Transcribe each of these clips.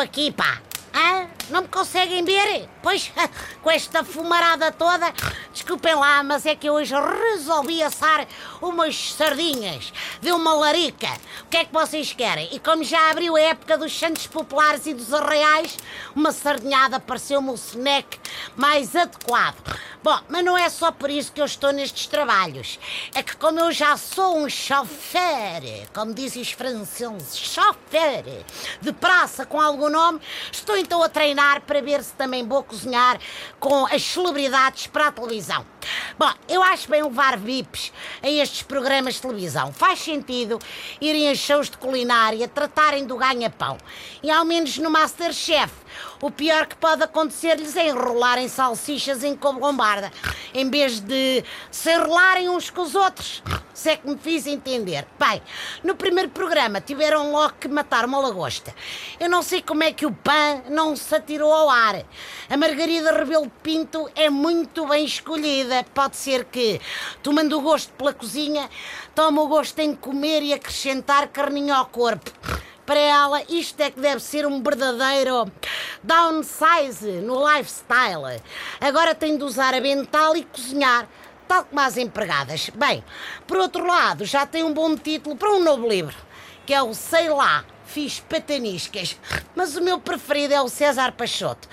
aqui, pá. Não me conseguem ver? Pois, com esta fumarada toda, desculpem lá, mas é que eu hoje resolvi assar umas sardinhas de uma larica. O que é que vocês querem? E como já abriu a época dos santos populares e dos arraiais, uma sardinhada pareceu-me o snack mais adequado. Bom, mas não é só por isso que eu estou nestes trabalhos. É que como eu já sou um chofer, como dizem os franceses, chofer, de praça com algum nome, estou então a treinar para ver se também vou cozinhar com as celebridades para a televisão. Bom, eu acho bem levar VIPs a estes programas de televisão. Faz sentido irem a shows de culinária, tratarem do ganha-pão. E ao menos no Masterchef, o pior que pode acontecer-lhes é enrolarem salsichas em lombarda, em vez de se enrolarem uns com os outros. Se é que me fiz entender. Bem, no primeiro programa tiveram logo que matar uma lagosta. Eu não sei como é que o PAN não se atirou ao ar. A Margarida Rebelo Pinto é muito bem escolhida. Pode ser que, tomando o gosto pela cozinha, tome o gosto em comer e acrescentar carninho ao corpo. Para ela, isto é que deve ser um verdadeiro downsize no lifestyle. Agora tem de usar a mental e cozinhar tal como as empregadas. Bem, por outro lado, já tem um bom título para um novo livro, que é o Sei Lá, Fiz Pataniscas. Mas o meu preferido é o César Pachoto.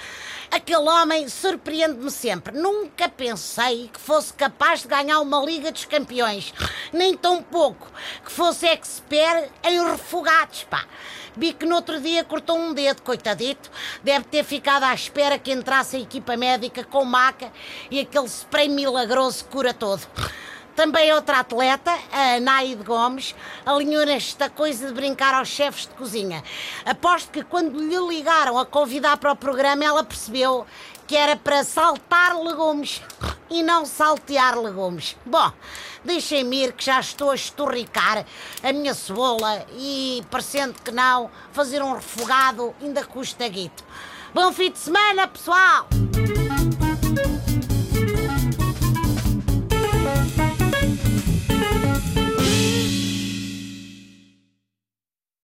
Aquele homem surpreende-me sempre. Nunca pensei que fosse capaz de ganhar uma Liga dos Campeões. Nem tão pouco que fosse expert em refogados, pá. Vi que no outro dia cortou um dedo, coitadito. Deve ter ficado à espera que entrasse a equipa médica com maca e aquele spray milagroso cura todo. Também outra atleta, a Naide Gomes, alinhou nesta coisa de brincar aos chefes de cozinha. Aposto que quando lhe ligaram a convidar para o programa, ela percebeu que era para saltar legumes e não saltear legumes. Bom, deixem-me ir que já estou a estorricar a minha cebola e, parecendo que não, fazer um refogado ainda custa guito. Bom fim de semana, pessoal!